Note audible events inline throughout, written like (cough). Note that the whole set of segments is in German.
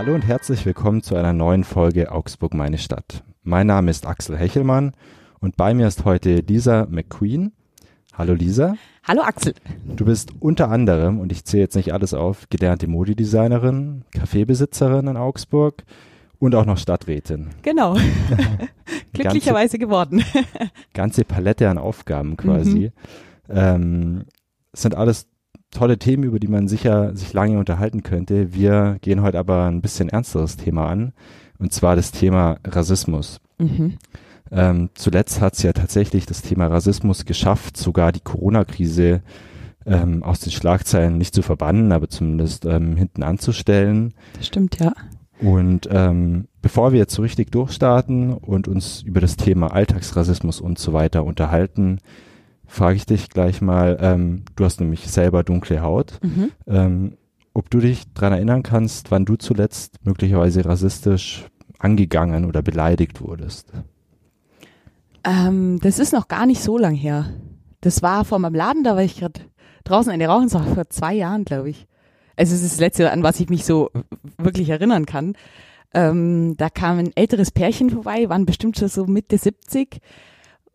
Hallo und herzlich willkommen zu einer neuen Folge Augsburg meine Stadt. Mein Name ist Axel Hechelmann und bei mir ist heute Lisa McQueen. Hallo Lisa. Hallo Axel. Du bist unter anderem, und ich zähle jetzt nicht alles auf, gelernte Modedesignerin, Kaffeebesitzerin in Augsburg und auch noch Stadträtin. Genau. (laughs) (laughs) Glücklicherweise geworden. (laughs) ganze Palette an Aufgaben quasi. Mhm. Ähm, sind alles tolle Themen, über die man sicher sich lange unterhalten könnte. Wir gehen heute aber ein bisschen ernsteres Thema an, und zwar das Thema Rassismus. Mhm. Ähm, zuletzt hat es ja tatsächlich das Thema Rassismus geschafft, sogar die Corona-Krise ähm, aus den Schlagzeilen nicht zu verbannen, aber zumindest ähm, hinten anzustellen. Das stimmt, ja. Und ähm, bevor wir jetzt so richtig durchstarten und uns über das Thema Alltagsrassismus und so weiter unterhalten, frage ich dich gleich mal, ähm, du hast nämlich selber dunkle Haut, mhm. ähm, ob du dich daran erinnern kannst, wann du zuletzt möglicherweise rassistisch angegangen oder beleidigt wurdest. Ähm, das ist noch gar nicht so lang her. Das war vor meinem Laden, da war ich gerade draußen eine Rauchen, das war vor zwei Jahren, glaube ich. Also es ist das Letzte, an was ich mich so wirklich erinnern kann. Ähm, da kam ein älteres Pärchen vorbei, waren bestimmt schon so Mitte 70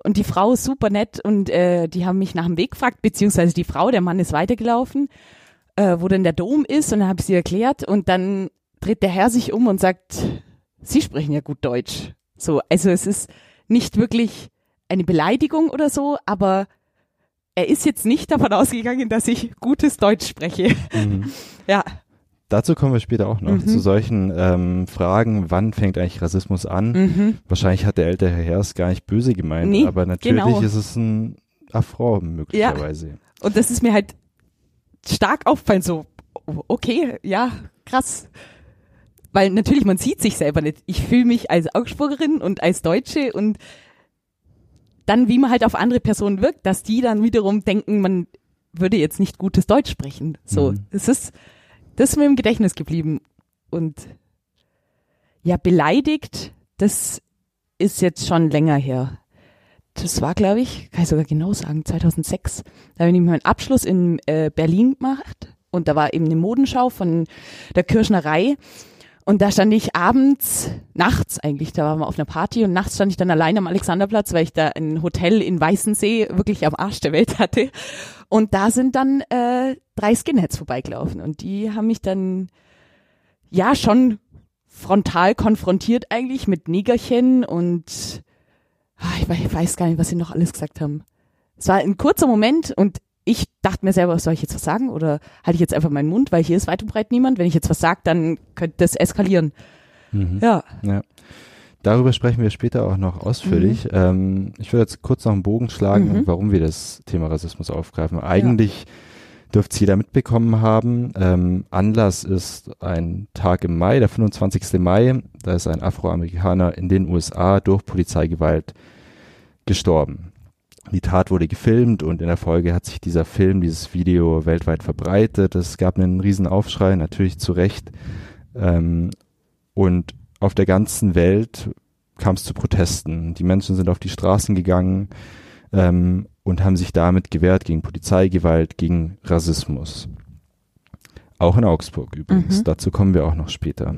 und die Frau ist super nett und äh, die haben mich nach dem Weg gefragt, beziehungsweise die Frau, der Mann ist weitergelaufen, äh, wo denn der Dom ist und dann habe ich sie erklärt und dann dreht der Herr sich um und sagt, Sie sprechen ja gut Deutsch. So, also es ist nicht wirklich eine Beleidigung oder so, aber er ist jetzt nicht davon ausgegangen, dass ich gutes Deutsch spreche. Mhm. (laughs) ja. Dazu kommen wir später auch noch, mhm. zu solchen ähm, Fragen, wann fängt eigentlich Rassismus an? Mhm. Wahrscheinlich hat der ältere Herr es gar nicht böse gemeint, nee, aber natürlich genau. ist es ein Affront möglicherweise. Ja. Und das ist mir halt stark auffallen, so, okay, ja, krass. Weil natürlich, man sieht sich selber nicht. Ich fühle mich als Augsburgerin und als Deutsche und dann, wie man halt auf andere Personen wirkt, dass die dann wiederum denken, man würde jetzt nicht gutes Deutsch sprechen. So, mhm. das ist, das ist mir im Gedächtnis geblieben. Und ja, beleidigt, das ist jetzt schon länger her. Das war, glaube ich, kann ich sogar genau sagen, 2006. Da habe ich meinen Abschluss in äh, Berlin gemacht und da war eben eine Modenschau von der Kirschnerei. Und da stand ich abends, nachts eigentlich, da waren wir auf einer Party und nachts stand ich dann allein am Alexanderplatz, weil ich da ein Hotel in Weißensee wirklich am Arsch der Welt hatte. Und da sind dann äh, drei Skinheads vorbeigelaufen und die haben mich dann ja schon frontal konfrontiert eigentlich mit Negerchen und ach, ich weiß gar nicht, was sie noch alles gesagt haben. Es war ein kurzer Moment und ich dachte mir selber, soll ich jetzt was sagen oder halte ich jetzt einfach meinen Mund, weil hier ist weit und breit niemand. Wenn ich jetzt was sage, dann könnte das eskalieren. Mhm. Ja. ja. Darüber sprechen wir später auch noch ausführlich. Mhm. Ähm, ich würde jetzt kurz noch einen Bogen schlagen, mhm. warum wir das Thema Rassismus aufgreifen. Eigentlich ja. dürfte es jeder mitbekommen haben. Ähm, Anlass ist ein Tag im Mai, der 25. Mai. Da ist ein Afroamerikaner in den USA durch Polizeigewalt gestorben. Die Tat wurde gefilmt und in der Folge hat sich dieser Film, dieses Video weltweit verbreitet. Es gab einen riesen Aufschrei, natürlich zu Recht. Ähm, und auf der ganzen Welt kam es zu Protesten. Die Menschen sind auf die Straßen gegangen ähm, und haben sich damit gewehrt gegen Polizeigewalt, gegen Rassismus. Auch in Augsburg übrigens. Mhm. Dazu kommen wir auch noch später.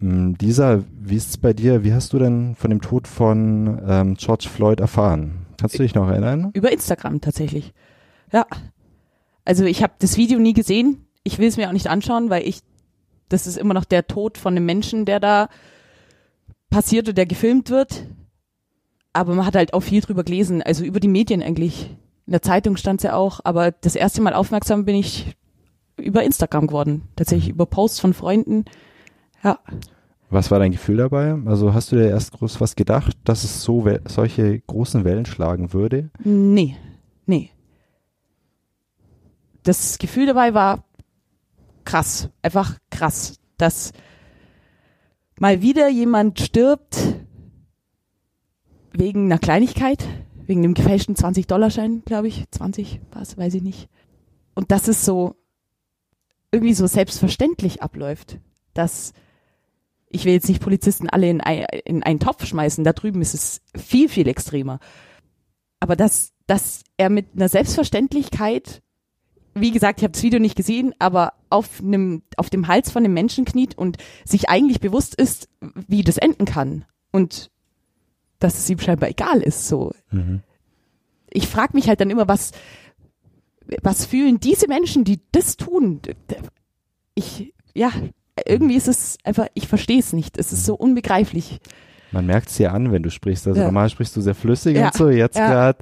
Ähm, Lisa, wie ist es bei dir? Wie hast du denn von dem Tod von ähm, George Floyd erfahren? Kannst du dich noch erinnern? Über Instagram tatsächlich. Ja. Also ich habe das Video nie gesehen. Ich will es mir auch nicht anschauen, weil ich das ist immer noch der Tod von einem Menschen, der da passiert und der gefilmt wird. Aber man hat halt auch viel drüber gelesen, also über die Medien eigentlich. In der Zeitung stand es ja auch, aber das erste Mal aufmerksam bin ich über Instagram geworden. Tatsächlich über Posts von Freunden. Ja. Was war dein Gefühl dabei? Also hast du dir erst groß was gedacht, dass es so solche großen Wellen schlagen würde? Nee, nee. Das Gefühl dabei war, krass, einfach krass, dass mal wieder jemand stirbt wegen einer Kleinigkeit, wegen dem gefälschten 20-Dollar-Schein, glaube ich, 20 was, weiß ich nicht. Und dass es so irgendwie so selbstverständlich abläuft, dass ich will jetzt nicht Polizisten alle in, ein, in einen Topf schmeißen, da drüben ist es viel, viel extremer. Aber dass, dass er mit einer Selbstverständlichkeit wie gesagt, ich habe das Video nicht gesehen, aber auf einem, auf dem Hals von einem Menschen kniet und sich eigentlich bewusst ist, wie das enden kann und dass es ihm scheinbar egal ist. So, Mhm. ich frage mich halt dann immer, was, was fühlen diese Menschen, die das tun? Ich, ja, irgendwie ist es einfach, ich verstehe es nicht. Es ist so unbegreiflich. Man merkt es dir an, wenn du sprichst. Also Ja. normal sprichst du sehr flüssig Ja. und so. Jetzt Ja. gerade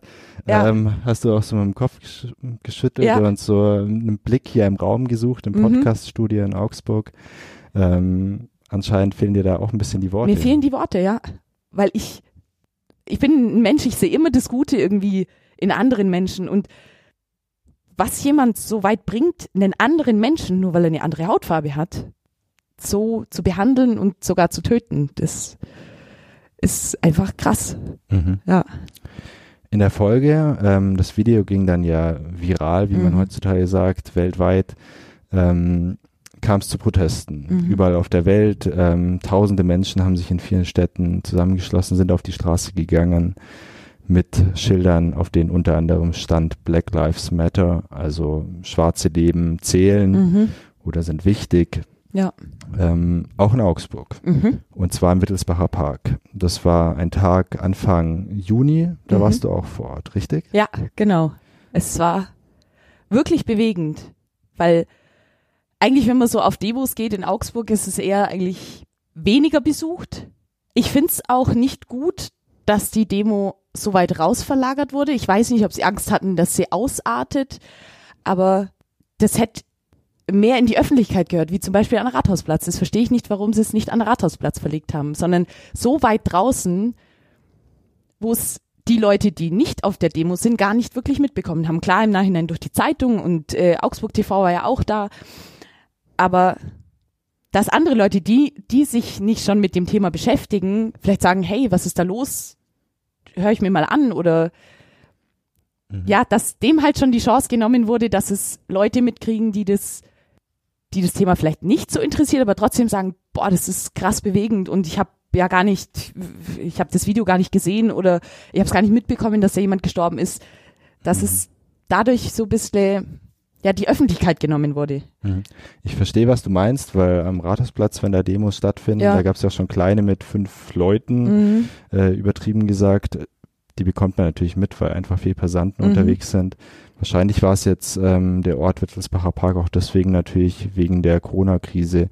ähm, hast du auch so mit dem Kopf gesch geschüttelt und so einen Blick hier im Raum gesucht, im Mhm. Podcaststudio in Augsburg. Ähm, anscheinend fehlen dir da auch ein bisschen die Worte. Mir fehlen die Worte, ja. Weil ich, ich bin ein Mensch, ich sehe immer das Gute irgendwie in anderen Menschen und was jemand so weit bringt, einen anderen Menschen, nur weil er eine andere Hautfarbe hat, so zu behandeln und sogar zu töten, das ist einfach krass. Mhm. Ja. In der Folge, ähm, das Video ging dann ja viral, wie man Mhm. heutzutage sagt, weltweit, ähm, kam es zu Protesten. Mhm. Überall auf der Welt, ähm, tausende Menschen haben sich in vielen Städten zusammengeschlossen, sind auf die Straße gegangen mit Schildern, auf denen unter anderem stand Black Lives Matter, also schwarze Leben zählen Mhm. oder sind wichtig. Ja. Ähm, auch in Augsburg. Mhm. Und zwar im Wittelsbacher Park. Das war ein Tag Anfang Juni, da Mhm. warst du auch vor Ort, richtig? Ja, genau. Es war wirklich bewegend, weil eigentlich, wenn man so auf Demos geht in Augsburg, ist es eher eigentlich weniger besucht. Ich find's auch nicht gut, dass die Demo so weit raus verlagert wurde. Ich weiß nicht, ob sie Angst hatten, dass sie ausartet, aber das hätte mehr in die Öffentlichkeit gehört, wie zum Beispiel an Rathausplatz. Das verstehe ich nicht, warum sie es nicht an Rathausplatz verlegt haben, sondern so weit draußen, wo es die Leute, die nicht auf der Demo sind, gar nicht wirklich mitbekommen haben. Klar, im Nachhinein durch die Zeitung und äh, Augsburg TV war ja auch da. Aber dass andere Leute, die, die sich nicht schon mit dem Thema beschäftigen, vielleicht sagen, hey, was ist da los? Hör ich mir mal an oder Mhm. ja, dass dem halt schon die Chance genommen wurde, dass es Leute mitkriegen, die das, die das Thema vielleicht nicht so interessiert, aber trotzdem sagen, boah, das ist krass bewegend und ich habe ja gar nicht, ich habe das Video gar nicht gesehen oder ich habe es gar nicht mitbekommen, dass da jemand gestorben ist, dass es dadurch so ein bisschen ja die Öffentlichkeit genommen wurde. Mhm. Ich verstehe, was du meinst, weil am Rathausplatz, wenn da Demos stattfinden, Ja. da gab es ja schon kleine mit fünf Leuten, Mhm. äh, übertrieben gesagt. Die bekommt man natürlich mit, weil einfach viel Passanten Mhm. unterwegs sind. Wahrscheinlich war es jetzt ähm, der Ort Wittelsbacher Park auch deswegen natürlich wegen der Corona-Krise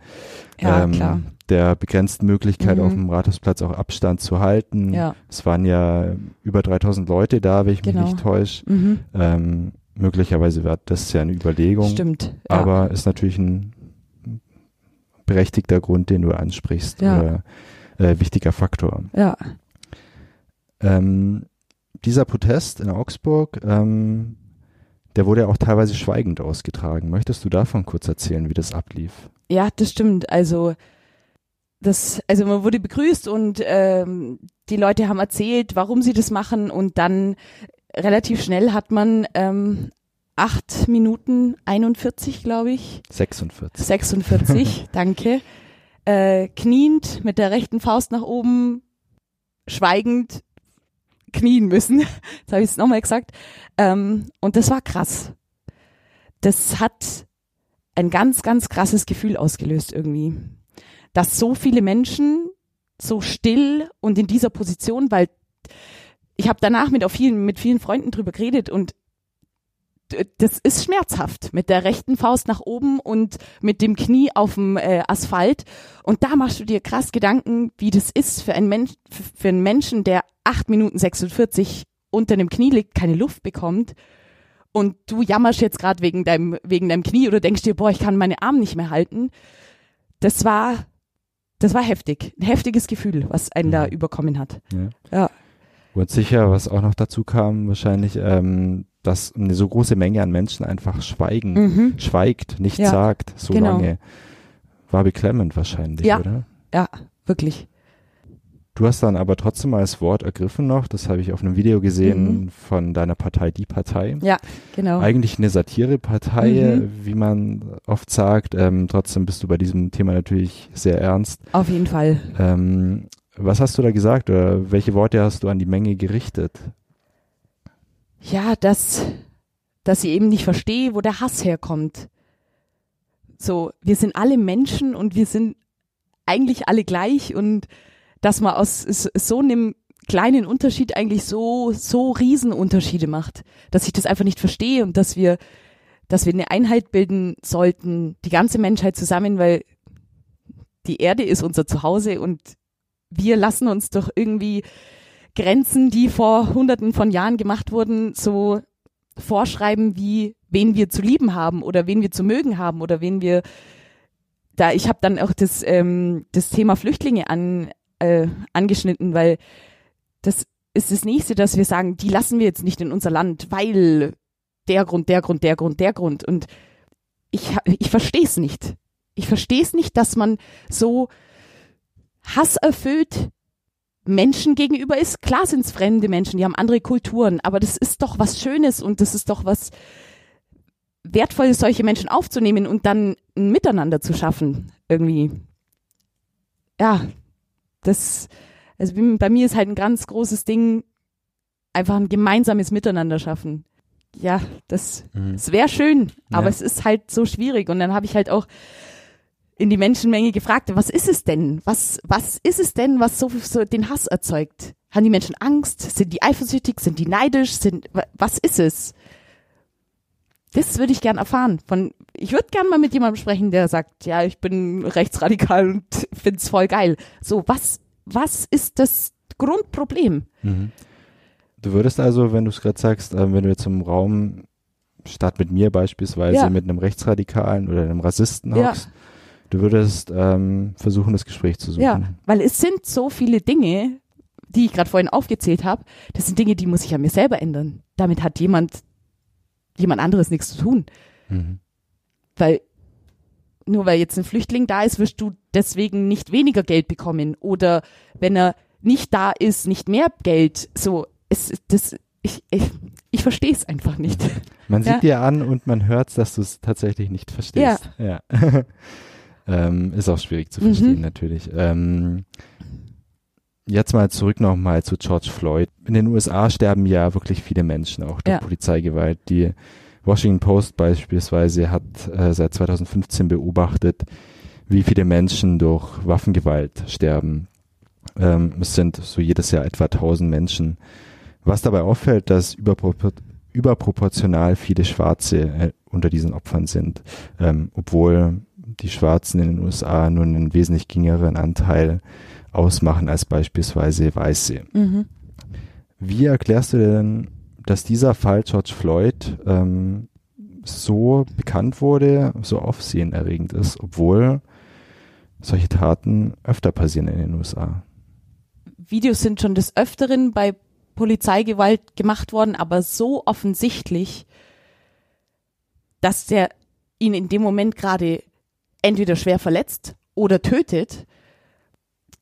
Ja, ähm, klar. der begrenzten Möglichkeit Mhm. auf dem Rathausplatz auch Abstand zu halten. Ja. Es waren ja über 3000 Leute da, wenn ich mich Genau. nicht täusche. Mhm. Ähm, möglicherweise wäre das ja eine Überlegung, Stimmt. Ja. aber ist natürlich ein berechtigter Grund, den du ansprichst Ja. oder äh, wichtiger Faktor. ja. Ähm, dieser Protest in Augsburg, ähm, der wurde ja auch teilweise schweigend ausgetragen. Möchtest du davon kurz erzählen, wie das ablief? Ja, das stimmt. Also das, also man wurde begrüßt und ähm, die Leute haben erzählt, warum sie das machen und dann relativ schnell hat man ähm, acht Minuten 41, glaube ich, 46. 46, (laughs) danke, äh, kniend mit der rechten Faust nach oben, schweigend knien müssen. (laughs) Jetzt habe ich es nochmal gesagt. Ähm, und das war krass. Das hat ein ganz, ganz krasses Gefühl ausgelöst irgendwie. Dass so viele Menschen so still und in dieser Position, weil ich habe danach mit, auf vielen, mit vielen Freunden drüber geredet und das ist schmerzhaft mit der rechten Faust nach oben und mit dem Knie auf dem äh, Asphalt. Und da machst du dir krass Gedanken, wie das ist für einen, Mensch, für einen Menschen, der acht Minuten 46 unter einem Knie liegt, keine Luft bekommt. Und du jammerst jetzt gerade wegen deinem, wegen deinem Knie oder denkst dir, boah, ich kann meine Arme nicht mehr halten. Das war, das war heftig. Ein heftiges Gefühl, was einen da überkommen hat. Ja. Ja. Und sicher, was auch noch dazu kam, wahrscheinlich, ähm, dass eine so große Menge an Menschen einfach schweigen, Mhm. schweigt, nichts Ja, sagt, so genau. lange. War beklemmend wahrscheinlich, Ja. oder? Ja, wirklich. Du hast dann aber trotzdem mal das Wort ergriffen noch, das habe ich auf einem Video gesehen Mhm. von deiner Partei, die Partei. Ja, genau. Eigentlich eine Satirepartei, Mhm. wie man oft sagt. Ähm, trotzdem bist du bei diesem Thema natürlich sehr ernst. Auf jeden Fall. Ähm, was hast du da gesagt oder welche Worte hast du an die Menge gerichtet? Ja, dass, dass ich eben nicht verstehe, wo der Hass herkommt. So, wir sind alle Menschen und wir sind eigentlich alle gleich und dass man aus so einem kleinen Unterschied eigentlich so, so Riesenunterschiede macht, dass ich das einfach nicht verstehe und dass wir, dass wir eine Einheit bilden sollten, die ganze Menschheit zusammen, weil die Erde ist unser Zuhause und wir lassen uns doch irgendwie Grenzen, die vor hunderten von Jahren gemacht wurden, so vorschreiben, wie wen wir zu lieben haben oder wen wir zu mögen haben oder wen wir da ich habe dann auch das ähm, das Thema Flüchtlinge an äh, angeschnitten, weil das ist das nächste, dass wir sagen, die lassen wir jetzt nicht in unser Land, weil der Grund, der Grund, der Grund, der Grund und ich ich verstehe es nicht. Ich verstehe es nicht, dass man so hasserfüllt Menschen gegenüber ist. Klar sind es fremde Menschen, die haben andere Kulturen, aber das ist doch was Schönes und das ist doch was Wertvolles, solche Menschen aufzunehmen und dann ein Miteinander zu schaffen. Irgendwie. Ja, das, also bei mir ist halt ein ganz großes Ding, einfach ein gemeinsames Miteinander schaffen. Ja, das, mhm. das wäre schön, aber ja. es ist halt so schwierig. Und dann habe ich halt auch in die Menschenmenge gefragt, was ist es denn? Was, was ist es denn, was so, so den Hass erzeugt? Haben die Menschen Angst? Sind die eifersüchtig? Sind die neidisch? Sind, was ist es? Das würde ich gern erfahren. Von, ich würde gern mal mit jemandem sprechen, der sagt, ja, ich bin rechtsradikal und find's voll geil. So, was, was ist das Grundproblem? Mhm. Du würdest also, wenn du es gerade sagst, äh, wenn du jetzt im Raum statt mit mir beispielsweise ja. mit einem Rechtsradikalen oder einem Rassisten hockst, ja Du würdest ähm, versuchen, das Gespräch zu suchen. Ja, weil es sind so viele Dinge, die ich gerade vorhin aufgezählt habe. Das sind Dinge, die muss ich an mir selber ändern. Damit hat jemand, jemand anderes nichts zu tun. Mhm. Weil nur weil jetzt ein Flüchtling da ist, wirst du deswegen nicht weniger Geld bekommen. Oder wenn er nicht da ist, nicht mehr Geld. So, es, das, ich, ich, ich verstehe es einfach nicht. Man sieht ja. dir an und man hört, dass du es tatsächlich nicht verstehst. Ja. ja. (laughs) Ähm, ist auch schwierig zu verstehen, mhm. natürlich. Ähm, jetzt mal zurück nochmal zu George Floyd. In den USA sterben ja wirklich viele Menschen auch durch ja. Polizeigewalt. Die Washington Post beispielsweise hat äh, seit 2015 beobachtet, wie viele Menschen durch Waffengewalt sterben. Ähm, es sind so jedes Jahr etwa 1000 Menschen. Was dabei auffällt, dass überpropor überproportional viele Schwarze äh, unter diesen Opfern sind, ähm, obwohl die Schwarzen in den USA nur einen wesentlich geringeren Anteil ausmachen als beispielsweise Weiße. Mhm. Wie erklärst du denn, dass dieser Fall George Floyd ähm, so bekannt wurde, so aufsehenerregend ist, obwohl solche Taten öfter passieren in den USA? Videos sind schon des Öfteren bei Polizeigewalt gemacht worden, aber so offensichtlich, dass der ihn in dem Moment gerade entweder schwer verletzt oder tötet,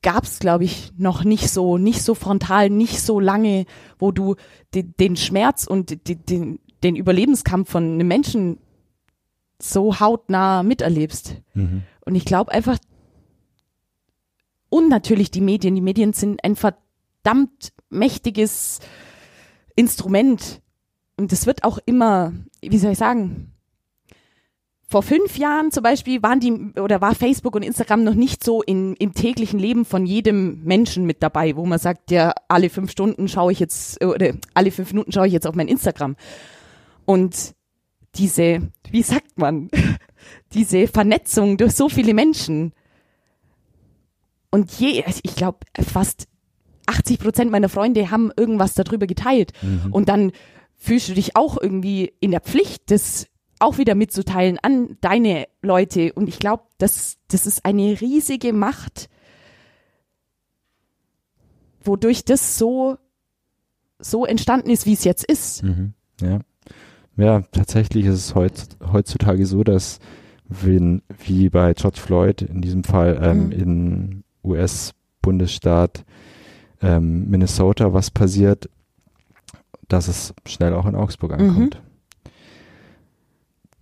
gab es, glaube ich, noch nicht so, nicht so frontal, nicht so lange, wo du den, den Schmerz und den, den Überlebenskampf von einem Menschen so hautnah miterlebst. Mhm. Und ich glaube einfach, und natürlich die Medien, die Medien sind ein verdammt mächtiges Instrument. Und es wird auch immer, wie soll ich sagen, vor fünf Jahren zum Beispiel waren die oder war Facebook und Instagram noch nicht so in, im täglichen Leben von jedem Menschen mit dabei, wo man sagt, ja, alle fünf Stunden schaue ich jetzt oder alle fünf Minuten schaue ich jetzt auf mein Instagram. Und diese, wie sagt man, (laughs) diese Vernetzung durch so viele Menschen. Und je, ich glaube, fast 80 Prozent meiner Freunde haben irgendwas darüber geteilt. Mhm. Und dann fühlst du dich auch irgendwie in der Pflicht, das auch wieder mitzuteilen an deine Leute. Und ich glaube, das, das ist eine riesige Macht, wodurch das so, so entstanden ist, wie es jetzt ist. Mhm, ja. ja, tatsächlich ist es heut, heutzutage so, dass wenn, wie bei George Floyd in diesem Fall ähm, mhm. in US-Bundesstaat ähm, Minnesota was passiert, dass es schnell auch in Augsburg ankommt.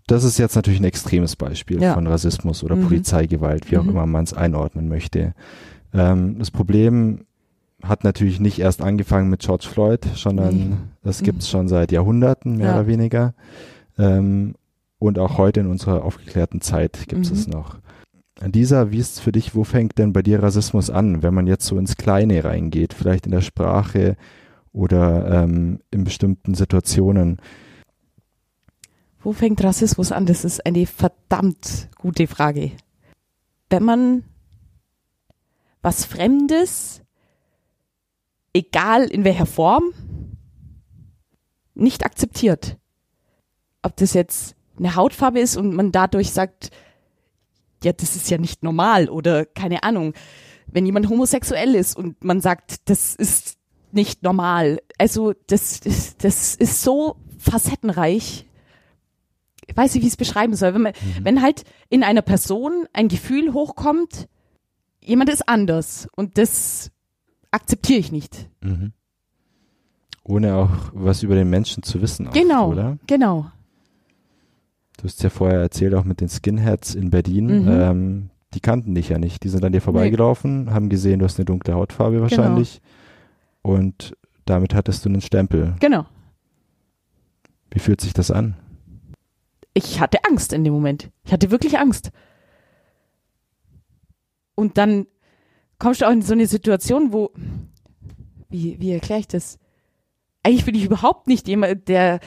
Das ist jetzt natürlich ein extremes Beispiel ja. von Rassismus oder mhm. Polizeigewalt, wie auch mhm. immer man es einordnen möchte. Ähm, das Problem hat natürlich nicht erst angefangen mit George Floyd, sondern nee. das mhm. gibt es schon seit Jahrhunderten, mehr ja. oder weniger. Ähm, und auch heute in unserer aufgeklärten Zeit gibt es mhm. es noch. Lisa, wie ist es für dich, wo fängt denn bei dir Rassismus an, wenn man jetzt so ins Kleine reingeht, vielleicht in der Sprache oder ähm, in bestimmten Situationen? Wo fängt Rassismus an? Das ist eine verdammt gute Frage. Wenn man was Fremdes, egal in welcher Form, nicht akzeptiert. Ob das jetzt eine Hautfarbe ist und man dadurch sagt, ja, das ist ja nicht normal oder keine Ahnung. Wenn jemand homosexuell ist und man sagt, das ist nicht normal. Also das, das ist so facettenreich. Ich weiß nicht, wie ich es beschreiben soll. Wenn, man, mhm. wenn halt in einer Person ein Gefühl hochkommt, jemand ist anders und das akzeptiere ich nicht. Mhm. Ohne auch was über den Menschen zu wissen. Oft, genau, oder? genau. Du hast ja vorher erzählt, auch mit den Skinheads in Berlin. Mhm. Ähm, die kannten dich ja nicht. Die sind an dir vorbeigelaufen, nee. haben gesehen, du hast eine dunkle Hautfarbe wahrscheinlich. Genau. Und damit hattest du einen Stempel. Genau. Wie fühlt sich das an? Ich hatte Angst in dem Moment. Ich hatte wirklich Angst. Und dann kommst du auch in so eine Situation, wo, wie, wie erkläre ich das? Eigentlich bin ich überhaupt nicht jemand, der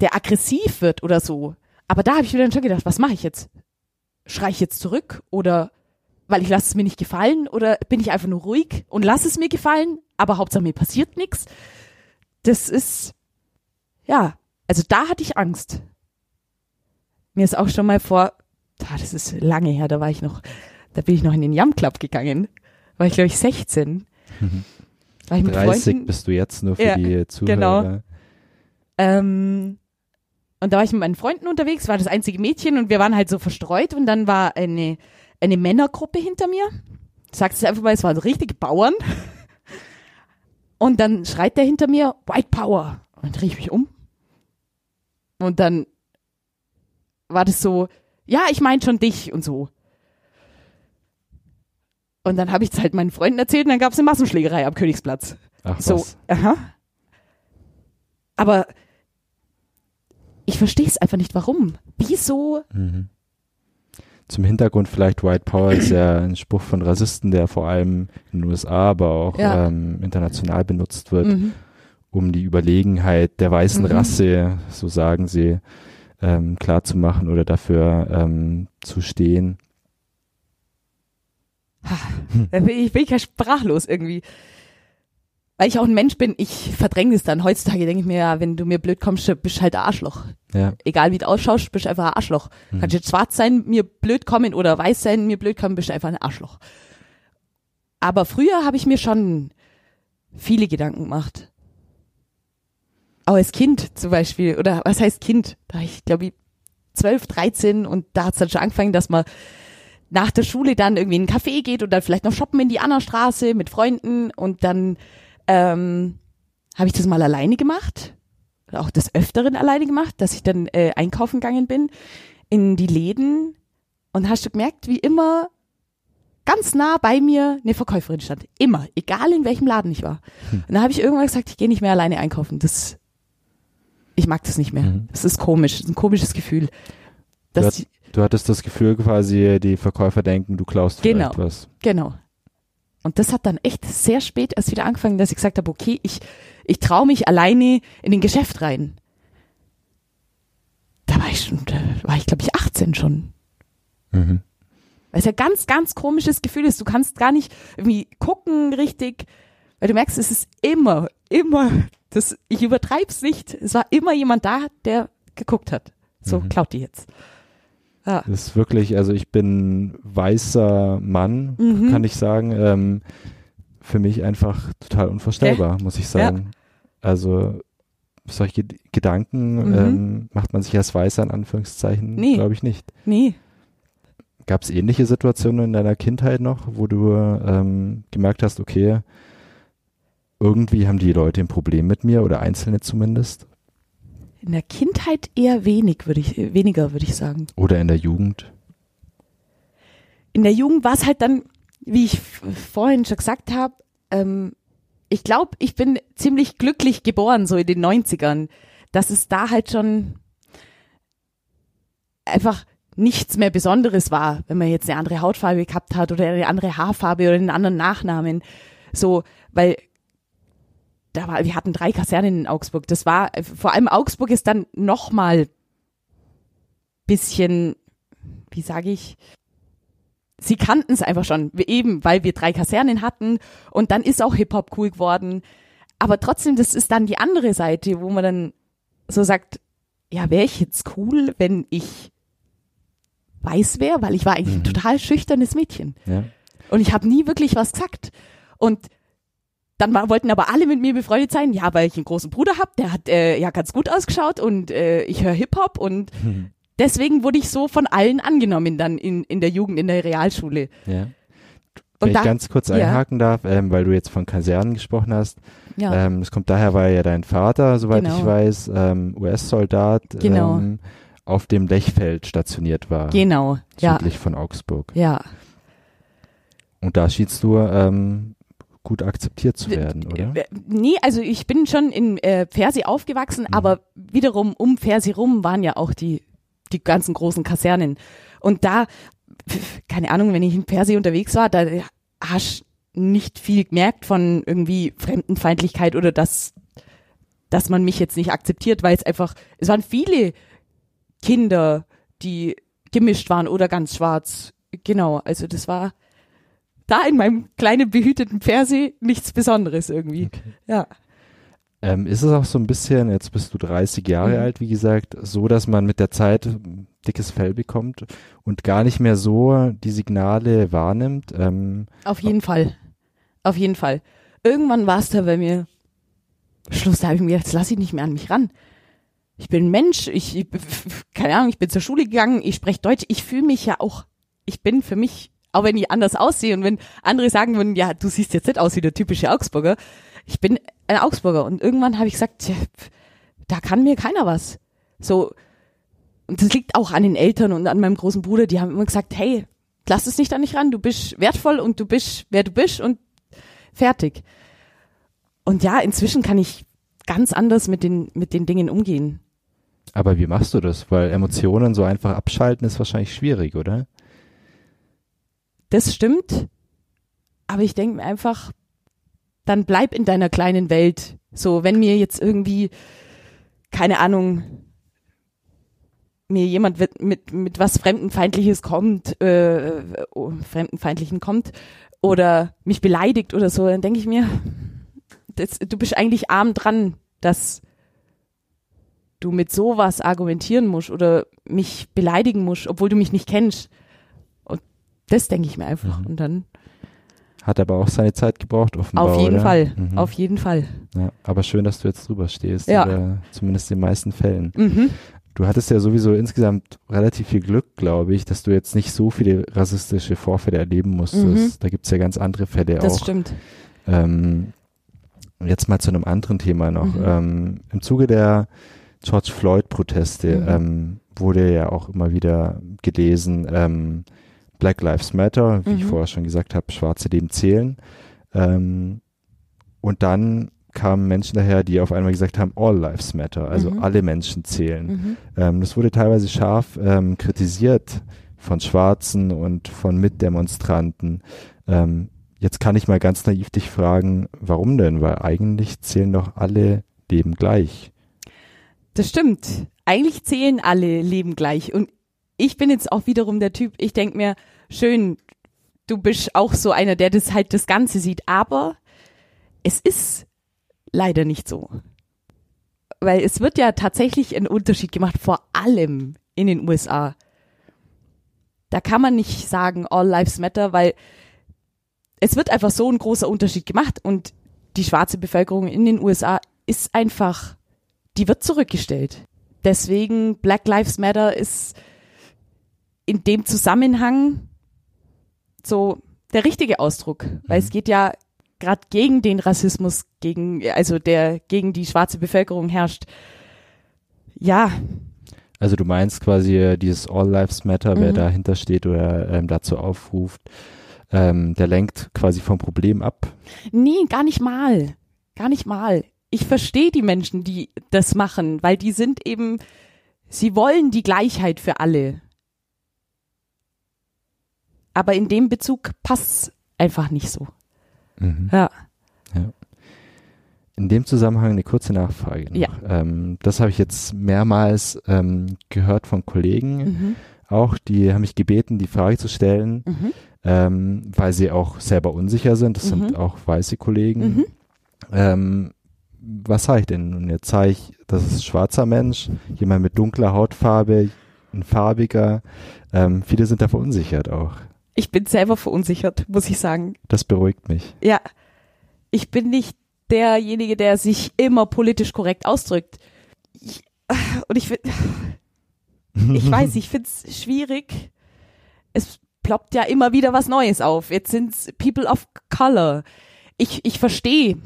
der aggressiv wird oder so. Aber da habe ich mir dann schon gedacht, was mache ich jetzt? Schrei ich jetzt zurück oder weil ich lasse es mir nicht gefallen oder bin ich einfach nur ruhig und lasse es mir gefallen, aber Hauptsache mir passiert nichts. Das ist, ja, also da hatte ich Angst. Mir ist auch schon mal vor, das ist lange her, da war ich noch, da bin ich noch in den Yam Club gegangen. War ich, glaube ich, 16. Mhm. War ich mit 30 Freunden, bist du jetzt nur für ja, die Zuhörer. Genau. Ähm, und da war ich mit meinen Freunden unterwegs, war das einzige Mädchen und wir waren halt so verstreut und dann war eine, eine Männergruppe hinter mir. Sagt es einfach mal, es waren so richtige Bauern. (laughs) Und dann schreit der hinter mir, White Power. Und dann drehe ich mich um. Und dann war das so, ja, ich meine schon dich und so. Und dann habe ich es halt meinen Freunden erzählt und dann gab es eine Massenschlägerei am Königsplatz. Ach, so, was. aha. Aber ich verstehe es einfach nicht, warum. Wieso? Mhm. Zum Hintergrund vielleicht White Power ist ja ein Spruch von Rassisten, der vor allem in den USA, aber auch ja. ähm, international benutzt wird, mhm. um die Überlegenheit der weißen mhm. Rasse, so sagen sie, ähm, klar zu machen oder dafür ähm, zu stehen. Da bin ich, bin ich ja sprachlos irgendwie weil ich auch ein Mensch bin, ich verdränge es dann. Heutzutage denke ich mir, ja, wenn du mir blöd kommst, bist du halt ein Arschloch. Ja. Egal wie du ausschaust, bist du einfach ein Arschloch. Mhm. Kannst jetzt schwarz sein, mir blöd kommen oder weiß sein, mir blöd kommen, bist du einfach ein Arschloch. Aber früher habe ich mir schon viele Gedanken gemacht. Auch als Kind zum Beispiel, oder was heißt Kind? Da war ich, glaube ich, 12, 13 und da hat es dann schon angefangen, dass man nach der Schule dann irgendwie in einen Café geht und dann vielleicht noch shoppen in die Anna-Straße mit Freunden und dann ähm, habe ich das mal alleine gemacht, auch des Öfteren alleine gemacht, dass ich dann äh, einkaufen gegangen bin in die Läden und hast du gemerkt, wie immer ganz nah bei mir eine Verkäuferin stand. Immer, egal in welchem Laden ich war. Hm. Und da habe ich irgendwann gesagt, ich gehe nicht mehr alleine einkaufen. Das, ich mag das nicht mehr. Mhm. Das ist komisch, das ist ein komisches Gefühl. Du, hat, du, hattest das Gefühl quasi, die Verkäufer denken, du klaust genau, vielleicht was. Genau, und das hat dann echt sehr spät erst wieder angefangen, dass ich gesagt habe, okay, ich, ich traue mich alleine in den Geschäft rein. Da war ich schon, da war ich glaube ich 18 schon. Mhm. Weil es ja ganz, ganz komisches Gefühl ist. Du kannst gar nicht irgendwie gucken richtig, weil du merkst, es ist immer, immer, das, ich übertreib's nicht. Es war immer jemand da, der geguckt hat. So, mhm. klaut die jetzt. Ja. Das ist wirklich, also ich bin weißer Mann, mhm. kann ich sagen. Ähm, für mich einfach total unvorstellbar, ja. muss ich sagen. Ja. Also solche Gedanken mhm. ähm, macht man sich als Weißer in Anführungszeichen, nee. glaube ich nicht. Nee. Gab es ähnliche Situationen in deiner Kindheit noch, wo du ähm, gemerkt hast, okay, irgendwie haben die Leute ein Problem mit mir oder Einzelne zumindest? In der Kindheit eher wenig, würde ich, weniger, würde ich sagen. Oder in der Jugend? In der Jugend war es halt dann, wie ich vorhin schon gesagt habe, ähm, ich glaube, ich bin ziemlich glücklich geboren, so in den 90ern, dass es da halt schon einfach nichts mehr Besonderes war, wenn man jetzt eine andere Hautfarbe gehabt hat oder eine andere Haarfarbe oder einen anderen Nachnamen. So, weil da war, wir hatten drei Kasernen in Augsburg. Das war, vor allem Augsburg ist dann nochmal bisschen, wie sage ich, sie kannten es einfach schon, eben weil wir drei Kasernen hatten und dann ist auch Hip-Hop cool geworden. Aber trotzdem, das ist dann die andere Seite, wo man dann so sagt, ja, wäre ich jetzt cool, wenn ich weiß wäre, weil ich war eigentlich mhm. ein total schüchternes Mädchen. Ja. Und ich habe nie wirklich was gesagt. Und dann war, wollten aber alle mit mir befreundet sein, ja, weil ich einen großen Bruder habe, der hat äh, ja ganz gut ausgeschaut und äh, ich höre Hip-Hop und mhm. deswegen wurde ich so von allen angenommen dann in, in der Jugend, in der Realschule. Ja. Wenn und ich da, ganz kurz einhaken ja. darf, ähm, weil du jetzt von Kasernen gesprochen hast. Ja. Ähm, das kommt daher, weil ja dein Vater, soweit genau. ich weiß, ähm, US-Soldat genau. ähm, auf dem Lechfeld stationiert war. Genau, südlich ja. von Augsburg. Ja. Und da schiedst du ähm, gut akzeptiert zu werden, oder? Nee, also ich bin schon in äh, Fersi aufgewachsen, mhm. aber wiederum um Fersi rum waren ja auch die, die ganzen großen Kasernen. Und da, keine Ahnung, wenn ich in Fersi unterwegs war, da hast nicht viel gemerkt von irgendwie Fremdenfeindlichkeit oder dass, dass man mich jetzt nicht akzeptiert, weil es einfach, es waren viele Kinder, die gemischt waren oder ganz schwarz. Genau, also das war da in meinem kleinen behüteten Fernseh nichts Besonderes irgendwie. Okay. Ja. Ähm, ist es auch so ein bisschen, jetzt bist du 30 Jahre mhm. alt, wie gesagt, so, dass man mit der Zeit dickes Fell bekommt und gar nicht mehr so die Signale wahrnimmt? Ähm, Auf jeden Fall. Auf jeden Fall. Irgendwann war es da bei mir Schluss, da habe ich mir gedacht, jetzt lasse ich nicht mehr an mich ran ich bin Mensch, ich, ich, keine Ahnung, ich bin zur Schule gegangen, ich spreche Deutsch, ich fühle mich ja auch, ich bin für mich, auch wenn ich anders aussehe und wenn andere sagen würden, ja, du siehst jetzt nicht aus wie der typische Augsburger, ich bin ein Augsburger und irgendwann habe ich gesagt, tja, da kann mir keiner was. So, und das liegt auch an den Eltern und an meinem großen Bruder, die haben immer gesagt, hey, lass es nicht an dich ran, du bist wertvoll und du bist, wer du bist und fertig. Und ja, inzwischen kann ich ganz anders mit den, mit den Dingen umgehen. Aber wie machst du das? Weil Emotionen so einfach abschalten ist wahrscheinlich schwierig, oder? Das stimmt. Aber ich denke mir einfach, dann bleib in deiner kleinen Welt. So, wenn mir jetzt irgendwie, keine Ahnung, mir jemand mit, mit, mit was Fremdenfeindliches kommt, äh, oh, Fremdenfeindlichen kommt oder mich beleidigt oder so, dann denke ich mir, das, du bist eigentlich arm dran, dass du mit sowas argumentieren musst oder mich beleidigen musst, obwohl du mich nicht kennst. Das denke ich mir einfach. Mhm. Und dann. Hat aber auch seine Zeit gebraucht, offenbar. Auf jeden oder? Fall, mhm. auf jeden Fall. Ja, aber schön, dass du jetzt drüber stehst, ja. oder zumindest in den meisten Fällen. Mhm. Du hattest ja sowieso insgesamt relativ viel Glück, glaube ich, dass du jetzt nicht so viele rassistische Vorfälle erleben musstest. Mhm. Da gibt's ja ganz andere Fälle das auch. Das stimmt. Ähm, jetzt mal zu einem anderen Thema noch. Mhm. Ähm, Im Zuge der George Floyd-Proteste mhm. ähm, wurde ja auch immer wieder gelesen, ähm, Black Lives Matter, wie mhm. ich vorher schon gesagt habe, schwarze Leben zählen. Ähm, und dann kamen Menschen daher, die auf einmal gesagt haben, All Lives Matter, also mhm. alle Menschen zählen. Mhm. Ähm, das wurde teilweise scharf ähm, kritisiert von Schwarzen und von Mitdemonstranten. Ähm, jetzt kann ich mal ganz naiv dich fragen, warum denn? Weil eigentlich zählen doch alle Leben gleich. Das stimmt. Eigentlich zählen alle Leben gleich. Und ich bin jetzt auch wiederum der Typ, ich denke mir, schön, du bist auch so einer, der das halt das Ganze sieht. Aber es ist leider nicht so. Weil es wird ja tatsächlich ein Unterschied gemacht, vor allem in den USA. Da kann man nicht sagen, all lives matter, weil es wird einfach so ein großer Unterschied gemacht und die schwarze Bevölkerung in den USA ist einfach die wird zurückgestellt. Deswegen Black Lives Matter ist in dem Zusammenhang so der richtige Ausdruck, weil mhm. es geht ja gerade gegen den Rassismus, gegen also der gegen die schwarze Bevölkerung herrscht. Ja. Also du meinst quasi dieses All Lives Matter, mhm. wer dahinter steht oder ähm, dazu aufruft, ähm, der lenkt quasi vom Problem ab. Nee, gar nicht mal. Gar nicht mal. Ich verstehe die Menschen, die das machen, weil die sind eben, sie wollen die Gleichheit für alle. Aber in dem Bezug passt einfach nicht so. Mhm. Ja. In dem Zusammenhang eine kurze Nachfrage. Noch. Ja. Ähm, das habe ich jetzt mehrmals ähm, gehört von Kollegen Mhm. auch, die haben mich gebeten, die Frage zu stellen, Mhm. ähm, weil sie auch selber unsicher sind. Das Mhm. sind auch weiße Kollegen. Mhm. Ähm, was sage ich denn? Und jetzt sage ich, das ist ein schwarzer Mensch, jemand mit dunkler Hautfarbe, ein farbiger. Ähm, viele sind da verunsichert auch. Ich bin selber verunsichert, muss ich sagen. Das beruhigt mich. Ja. Ich bin nicht derjenige, der sich immer politisch korrekt ausdrückt. Ich, und ich finde, ich (laughs) weiß, ich finde es schwierig. Es ploppt ja immer wieder was Neues auf. Jetzt sind es People of Color. Ich, ich verstehe.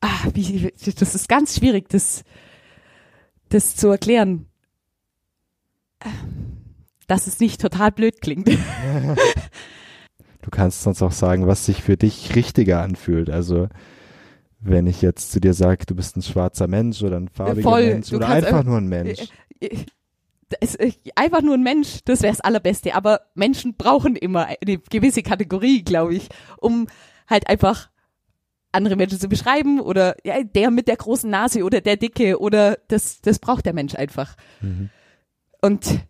Ah, das ist ganz schwierig, das, das zu erklären. Dass es nicht total blöd klingt. (laughs) Du kannst sonst auch sagen, was sich für dich richtiger anfühlt. Also wenn ich jetzt zu dir sage, du bist ein schwarzer Mensch oder ein farbiger Voll, Mensch oder einfach nur ein Mensch. Es, äh, einfach nur ein Mensch, das wäre das Allerbeste. Aber Menschen brauchen immer eine gewisse Kategorie, glaube ich, um halt einfach andere Menschen zu beschreiben oder ja, der mit der großen Nase oder der Dicke oder das, das braucht der Mensch einfach. Mhm. Und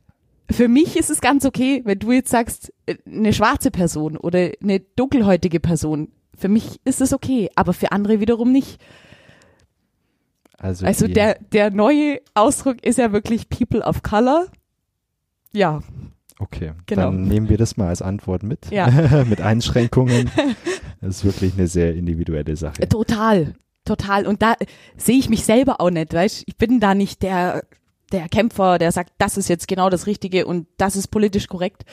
für mich ist es ganz okay, wenn du jetzt sagst, äh, eine schwarze Person oder eine dunkelhäutige Person. Für mich ist es okay, aber für andere wiederum nicht. Also, Also der, der neue Ausdruck ist ja wirklich People of Color. Ja, Okay, Genau. dann nehmen wir das mal als Antwort mit. Ja. (laughs) mit Einschränkungen. Das ist wirklich eine sehr individuelle Sache. total, total. Und da sehe ich mich selber auch nicht, weißt Ich bin da nicht der, der Kämpfer, der sagt, das ist jetzt genau das Richtige und das ist politisch korrekt.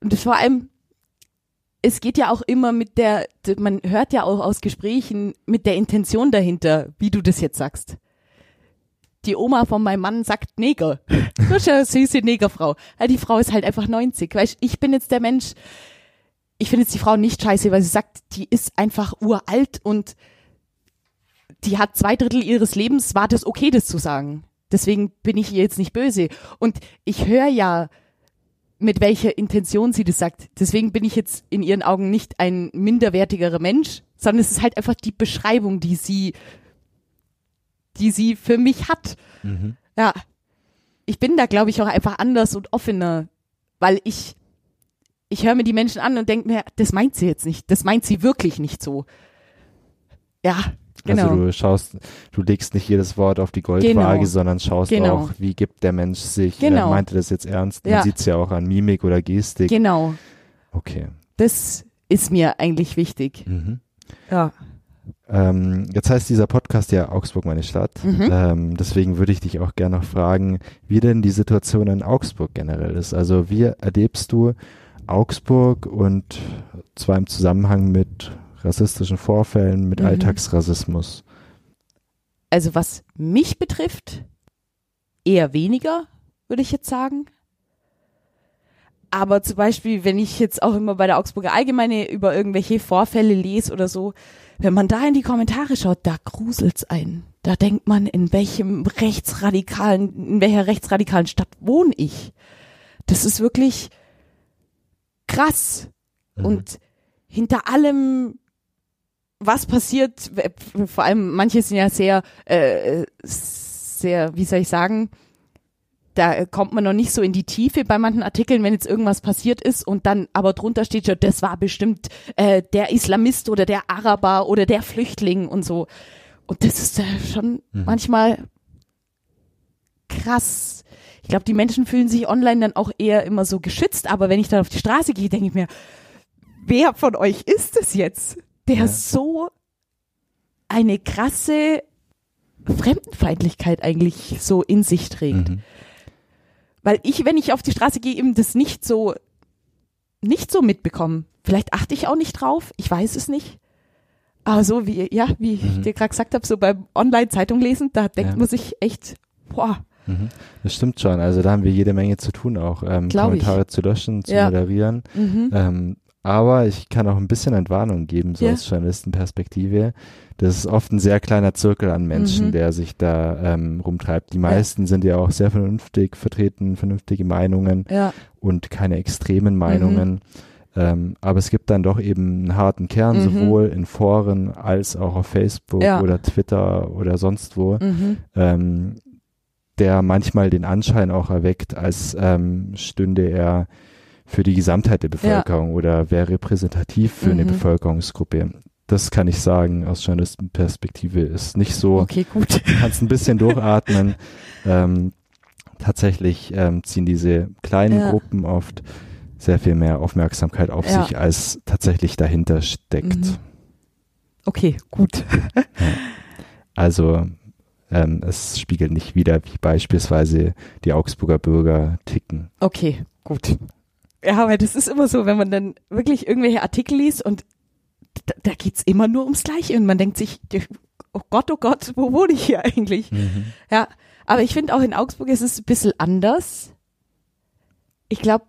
Und vor allem, es geht ja auch immer mit der, man hört ja auch aus Gesprächen mit der Intention dahinter, wie du das jetzt sagst. Die Oma von meinem Mann sagt Neger. Du bist ja eine süße Negerfrau. Die Frau ist halt einfach 90. Weißt, ich bin jetzt der Mensch, ich finde jetzt die Frau nicht scheiße, weil sie sagt, die ist einfach uralt und die hat zwei Drittel ihres Lebens, war das okay, das zu sagen. Deswegen bin ich ihr jetzt nicht böse. Und ich höre ja, mit welcher Intention sie das sagt. Deswegen bin ich jetzt in ihren Augen nicht ein minderwertigerer Mensch, sondern es ist halt einfach die Beschreibung, die sie, die sie für mich hat. Mhm. Ja. Ich bin da, glaube ich, auch einfach anders und offener, weil ich, ich höre mir die Menschen an und denke mir, das meint sie jetzt nicht. Das meint sie wirklich nicht so. Ja, genau. Also du schaust, du legst nicht jedes Wort auf die Goldwaage, Genau. sondern schaust Genau. auch, wie gibt der Mensch sich, Genau. äh, meinte das jetzt ernst? Man Ja. sieht's ja auch an Mimik oder Gestik. genau. Okay. Das ist mir eigentlich wichtig. Mhm. Ja. Ähm, jetzt heißt dieser Podcast ja Augsburg meine Stadt. Mhm. Ähm, deswegen würde ich dich auch gerne noch fragen, wie denn die Situation in Augsburg generell ist. Also wie erlebst du Augsburg und zwar im Zusammenhang mit rassistischen Vorfällen, mit Mhm. Alltagsrassismus? Also was mich betrifft, eher weniger, würde ich jetzt sagen. Aber zum Beispiel, wenn ich jetzt auch immer bei der Augsburger Allgemeine über irgendwelche Vorfälle lese oder so, wenn man da in die Kommentare schaut, da gruselt's ein. Da denkt man, in welchem rechtsradikalen, in welcher rechtsradikalen Stadt wohne ich? Das ist wirklich krass. Mhm. Und hinter allem, was passiert, vor allem manche sind ja sehr, äh, sehr, wie soll ich sagen, da kommt man noch nicht so in die Tiefe bei manchen Artikeln, wenn jetzt irgendwas passiert ist und dann aber drunter steht schon, das war bestimmt äh, der Islamist oder der Araber oder der Flüchtling und so. Und das ist äh, schon Mhm. manchmal krass. Ich glaube, die Menschen fühlen sich online dann auch eher immer so geschützt, aber wenn ich dann auf die Straße gehe, denke ich mir, wer von euch ist es jetzt, der Ja. so eine krasse Fremdenfeindlichkeit eigentlich so in sich trägt? Mhm. Weil ich, wenn ich auf die Straße gehe, eben das nicht so, nicht so mitbekomme. Vielleicht achte ich auch nicht drauf, ich weiß es nicht. Aber so wie, ja, wie ich Mhm. dir gerade gesagt habe, so beim Online-Zeitung lesen, da denkt Ja. man sich echt, boah, Mhm. Das stimmt schon. Also da haben wir jede Menge zu tun, auch ähm, Kommentare ich. zu löschen, zu ja. moderieren. Mhm. Ähm, aber ich kann auch ein bisschen Entwarnung geben, so ja. aus Journalistenperspektive. Das ist oft ein sehr kleiner Zirkel an Menschen, mhm. der sich da ähm, rumtreibt. Die meisten ja. sind ja auch sehr vernünftig, vertreten vernünftige Meinungen ja. und keine extremen Meinungen. Mhm. Ähm, aber es gibt dann doch eben einen harten Kern, mhm. sowohl in Foren als auch auf Facebook oder Twitter oder sonst wo, mhm. ähm, der manchmal den Anschein auch erweckt, als ähm, stünde er für die Gesamtheit der Bevölkerung ja. oder wäre repräsentativ für mhm. eine Bevölkerungsgruppe. Das kann ich sagen aus Journalistenperspektive ist nicht so. Okay, gut. Du kannst ein bisschen durchatmen. (laughs) ähm, tatsächlich ähm, ziehen diese kleinen ja. Gruppen oft sehr viel mehr Aufmerksamkeit auf ja. sich, als tatsächlich dahinter steckt. Mhm. Okay, gut. (laughs) Also ähm, es spiegelt nicht wieder, wie beispielsweise die Augsburger Bürger ticken. Okay, gut. Ja, weil das ist immer so, wenn man dann wirklich irgendwelche Artikel liest und da, da geht's immer nur ums Gleiche und man denkt sich, oh Gott, oh Gott, wo wohne ich hier eigentlich? Mhm. Ja, aber ich finde auch in Augsburg ist es ein bisschen anders. Ich glaube,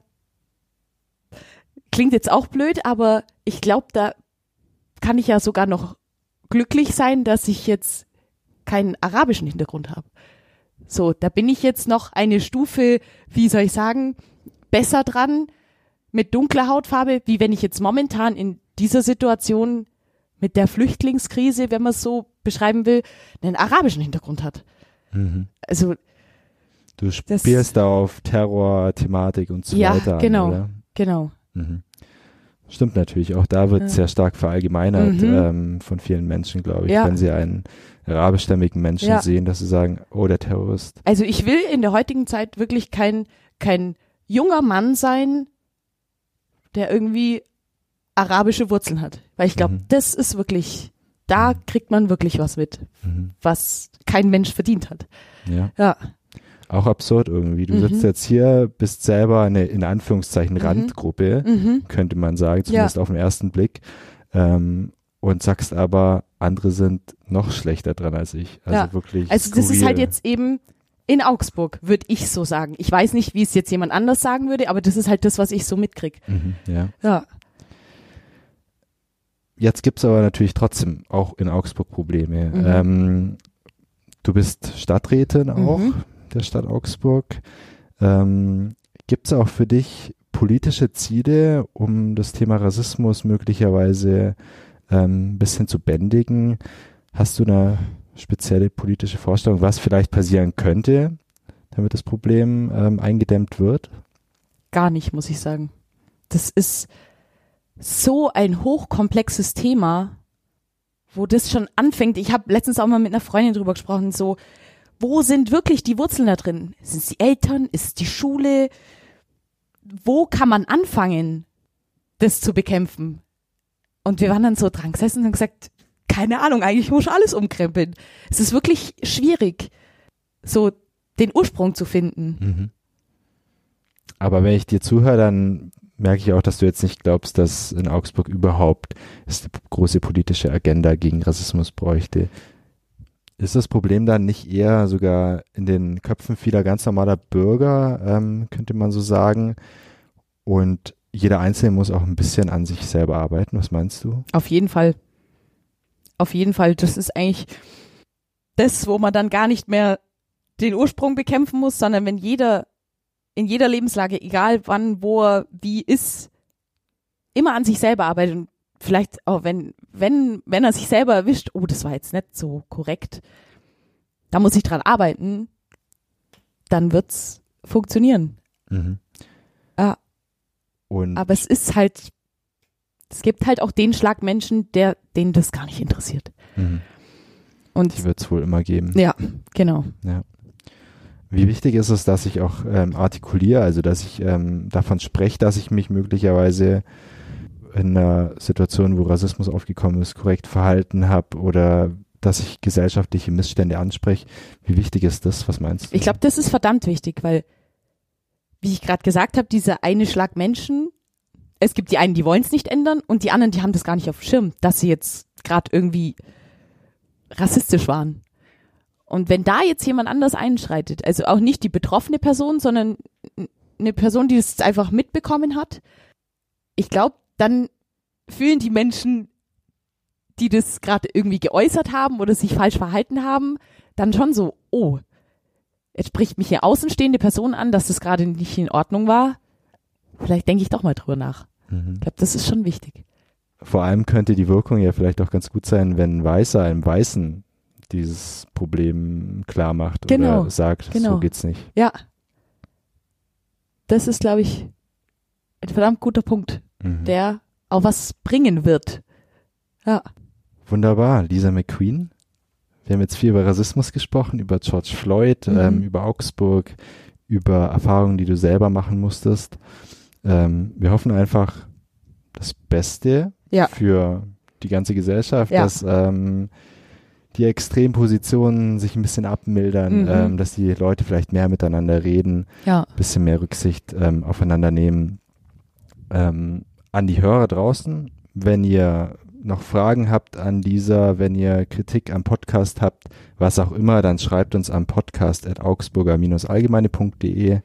klingt jetzt auch blöd, aber ich glaube, da kann ich ja sogar noch glücklich sein, dass ich jetzt keinen arabischen Hintergrund habe. So, da bin ich jetzt noch eine Stufe, wie soll ich sagen, besser dran mit dunkler Hautfarbe, wie wenn ich jetzt momentan in dieser Situation mit der Flüchtlingskrise, wenn man es so beschreiben will, einen arabischen Hintergrund hat. Mhm. Also du spielst da auf Terror-Thematik und so ja, weiter. Ja, genau, oder? genau. Mhm. Stimmt natürlich, auch da wird ja. sehr stark verallgemeinert mhm. ähm, von vielen Menschen, glaube ich, ja. wenn sie einen arabischstämmigen Menschen ja. sehen, dass sie sagen, oh, der Terrorist. Also ich will in der heutigen Zeit wirklich kein, kein junger Mann sein, der irgendwie arabische Wurzeln hat. Weil ich glaube, mhm. das ist wirklich, da kriegt man wirklich was mit, mhm. was kein Mensch verdient hat. Ja. ja auch absurd irgendwie. Du mhm. sitzt jetzt hier, bist selber eine in Anführungszeichen mhm. Randgruppe, mhm. könnte man sagen, zumindest ja. auf den ersten Blick. Ähm, und sagst aber, andere sind noch schlechter dran als ich. Also ja. wirklich. Also das ist halt jetzt eben in Augsburg, würde ich so sagen. Ich weiß nicht, wie es jetzt jemand anders sagen würde, aber das ist halt das, was ich so mitkrieg. Mhm, ja. ja. Jetzt gibt's aber natürlich trotzdem auch in Augsburg Probleme. Mhm. Ähm, du bist Stadträtin auch. Mhm der Stadt Augsburg. Ähm, Gibt es auch für dich politische Ziele, um das Thema Rassismus möglicherweise ähm, ein bisschen zu bändigen? Hast du eine spezielle politische Vorstellung, was vielleicht passieren könnte, damit das Problem ähm, eingedämmt wird? Gar nicht, muss ich sagen. Das ist so ein hochkomplexes Thema, wo das schon anfängt. Ich habe letztens auch mal mit einer Freundin drüber gesprochen, so wo sind wirklich die Wurzeln da drin? Sind es die Eltern? Ist es die Schule? Wo kann man anfangen, das zu bekämpfen? Und wir waren dann so dran gesessen und haben gesagt, keine Ahnung, eigentlich muss ich alles umkrempeln. Es ist wirklich schwierig, so den Ursprung zu finden. Mhm. Aber wenn ich dir zuhöre, dann merke ich auch, dass du jetzt nicht glaubst, dass in Augsburg überhaupt es eine große politische Agenda gegen Rassismus bräuchte. Ist das Problem dann nicht eher sogar in den Köpfen vieler ganz normaler Bürger, ähm, könnte man so sagen? Und jeder Einzelne muss auch ein bisschen an sich selber arbeiten. Was meinst du? Auf jeden Fall. Auf jeden Fall. Das ist eigentlich das, wo man dann gar nicht mehr den Ursprung bekämpfen muss, sondern wenn jeder in jeder Lebenslage, egal wann, wo er wie ist, immer an sich selber arbeitet und vielleicht auch wenn, wenn, wenn er sich selber erwischt, oh, das war jetzt nicht so korrekt, da muss ich dran arbeiten, dann wird's funktionieren. Mhm. Ja. Und Aber es ist halt, es gibt halt auch den Schlag Menschen, der, denen das gar nicht interessiert. Mhm. Und die wird es wohl immer geben. Ja, genau. Ja. Wie wichtig ist es, dass ich auch ähm, artikuliere, also dass ich ähm, davon spreche, dass ich mich möglicherweise in einer Situation, wo Rassismus aufgekommen ist, korrekt verhalten habe oder dass ich gesellschaftliche Missstände anspreche. Wie wichtig ist das? Was meinst du? Ich glaube, das ist verdammt wichtig, weil, wie ich gerade gesagt habe, dieser eine Schlag Menschen, es gibt die einen, die wollen es nicht ändern und die anderen, die haben das gar nicht auf dem Schirm, dass sie jetzt gerade irgendwie rassistisch waren. Und wenn da jetzt jemand anders einschreitet, also auch nicht die betroffene Person, sondern eine Person, die es einfach mitbekommen hat, ich glaube, dann fühlen die Menschen, die das gerade irgendwie geäußert haben oder sich falsch verhalten haben, dann schon so, oh, jetzt spricht mich hier außenstehende Person an, dass das gerade nicht in Ordnung war. Vielleicht denke ich doch mal drüber nach. Mhm. Ich glaube, das ist schon wichtig. Vor allem könnte die Wirkung ja vielleicht auch ganz gut sein, wenn ein Weißer einem Weißen dieses Problem klar macht genau, oder sagt, genau. so geht's nicht. Ja. Das ist, glaube ich, ein verdammt guter Punkt, mhm. der auch was bringen wird. Ja. Wunderbar, Lisa McQueen. Wir haben jetzt viel über Rassismus gesprochen, über George Floyd, mhm. ähm, über Augsburg, über Erfahrungen, die du selber machen musstest. Ähm, wir hoffen einfach das Beste ja. für die ganze Gesellschaft, ja. dass ähm, die Extrempositionen sich ein bisschen abmildern, mhm. ähm, dass die Leute vielleicht mehr miteinander reden, ja. bisschen mehr Rücksicht ähm, aufeinander nehmen. Ähm, an die Hörer draußen, wenn ihr noch Fragen habt an dieser, wenn ihr Kritik am Podcast habt, was auch immer, dann schreibt uns am Podcast at augsburger-allgemeine.de.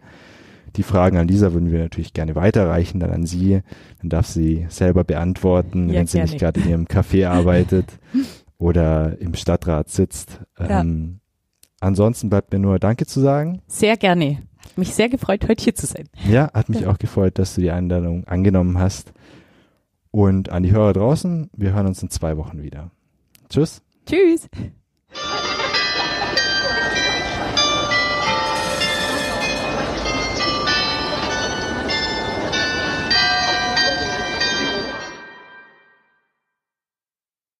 Die Fragen an Lisa würden wir natürlich gerne weiterreichen, dann an sie. Dann darf sie selber beantworten, ja, wenn sie nicht gerade in ihrem Café arbeitet (laughs) oder im Stadtrat sitzt. Ja. Ähm, ansonsten bleibt mir nur Danke zu sagen. Sehr gerne. Hat mich sehr gefreut, heute hier zu sein. Ja, hat mich auch gefreut, dass du die Einladung angenommen hast. Und an die Hörer draußen, wir hören uns in zwei Wochen wieder. Tschüss. Tschüss.